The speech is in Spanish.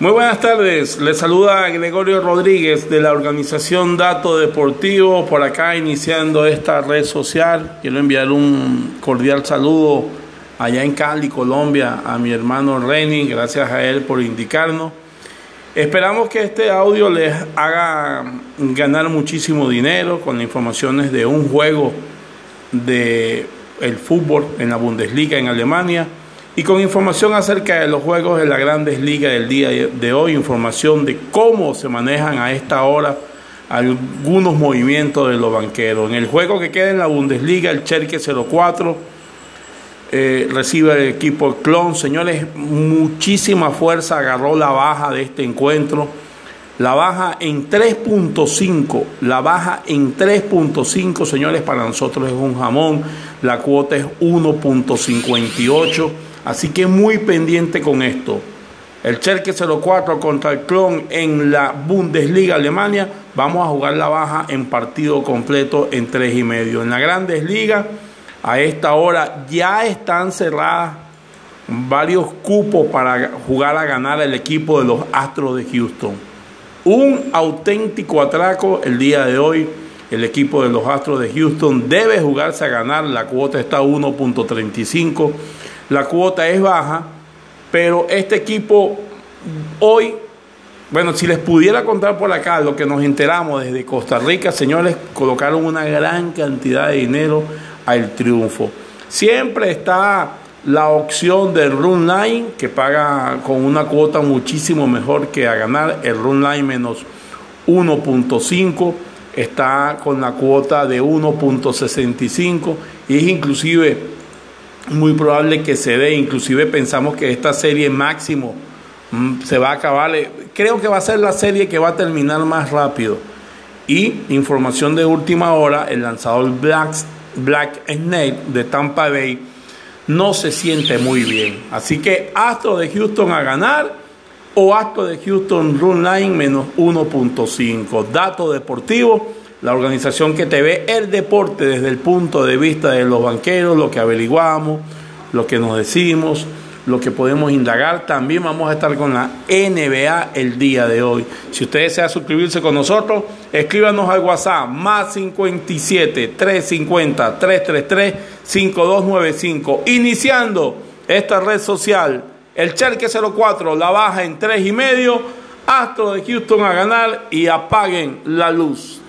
Muy buenas tardes, les saluda Gregorio Rodríguez de la organización Dato Deportivo, por acá iniciando esta red social. Quiero enviar un cordial saludo allá en Cali, Colombia, a mi hermano Reni, gracias a él por indicarnos. Esperamos que este audio les haga ganar muchísimo dinero con informaciones de un juego de fútbol en la Bundesliga en Alemania y con información acerca de los juegos de la Grandes Ligas del día de hoy, información de cómo se manejan a esta hora algunos movimientos de los banqueros. En el juego que queda en la Bundesliga, el Cherke 04 eh, recibe el equipo Clon. Señores, muchísima fuerza agarró la baja de este encuentro. La baja en 3.5, la baja en 3.5, señores, para nosotros es un jamón. La cuota es 1.58. Así que muy pendiente con esto. El Cherke 04 contra el Clon en la Bundesliga Alemania. Vamos a jugar la baja en partido completo en tres y medio. En la Grandes Ligas, a esta hora ya están cerradas varios cupos para jugar a ganar el equipo de los Astros de Houston. Un auténtico atraco el día de hoy. El equipo de los Astros de Houston debe jugarse a ganar. La cuota está 1.35 la cuota es baja, pero este equipo hoy, bueno, si les pudiera contar por acá lo que nos enteramos desde Costa Rica, señores, colocaron una gran cantidad de dinero al triunfo. Siempre está la opción del run line que paga con una cuota muchísimo mejor que a ganar el run line menos 1.5 está con la cuota de 1.65 y es inclusive muy probable que se dé, inclusive pensamos que esta serie máximo mm, se va a acabar, creo que va a ser la serie que va a terminar más rápido. Y información de última hora, el lanzador Black, Black Snake de Tampa Bay no se siente muy bien. Así que Astro de Houston a ganar o Astro de Houston Run Line menos 1.5. Dato deportivo la organización que te ve el deporte desde el punto de vista de los banqueros, lo que averiguamos, lo que nos decimos, lo que podemos indagar. También vamos a estar con la NBA el día de hoy. Si usted desea suscribirse con nosotros, escríbanos al WhatsApp más 57 350 333 5295. Iniciando esta red social, el Cherke 04 la baja en 3 y medio. Astro de Houston a ganar y apaguen la luz.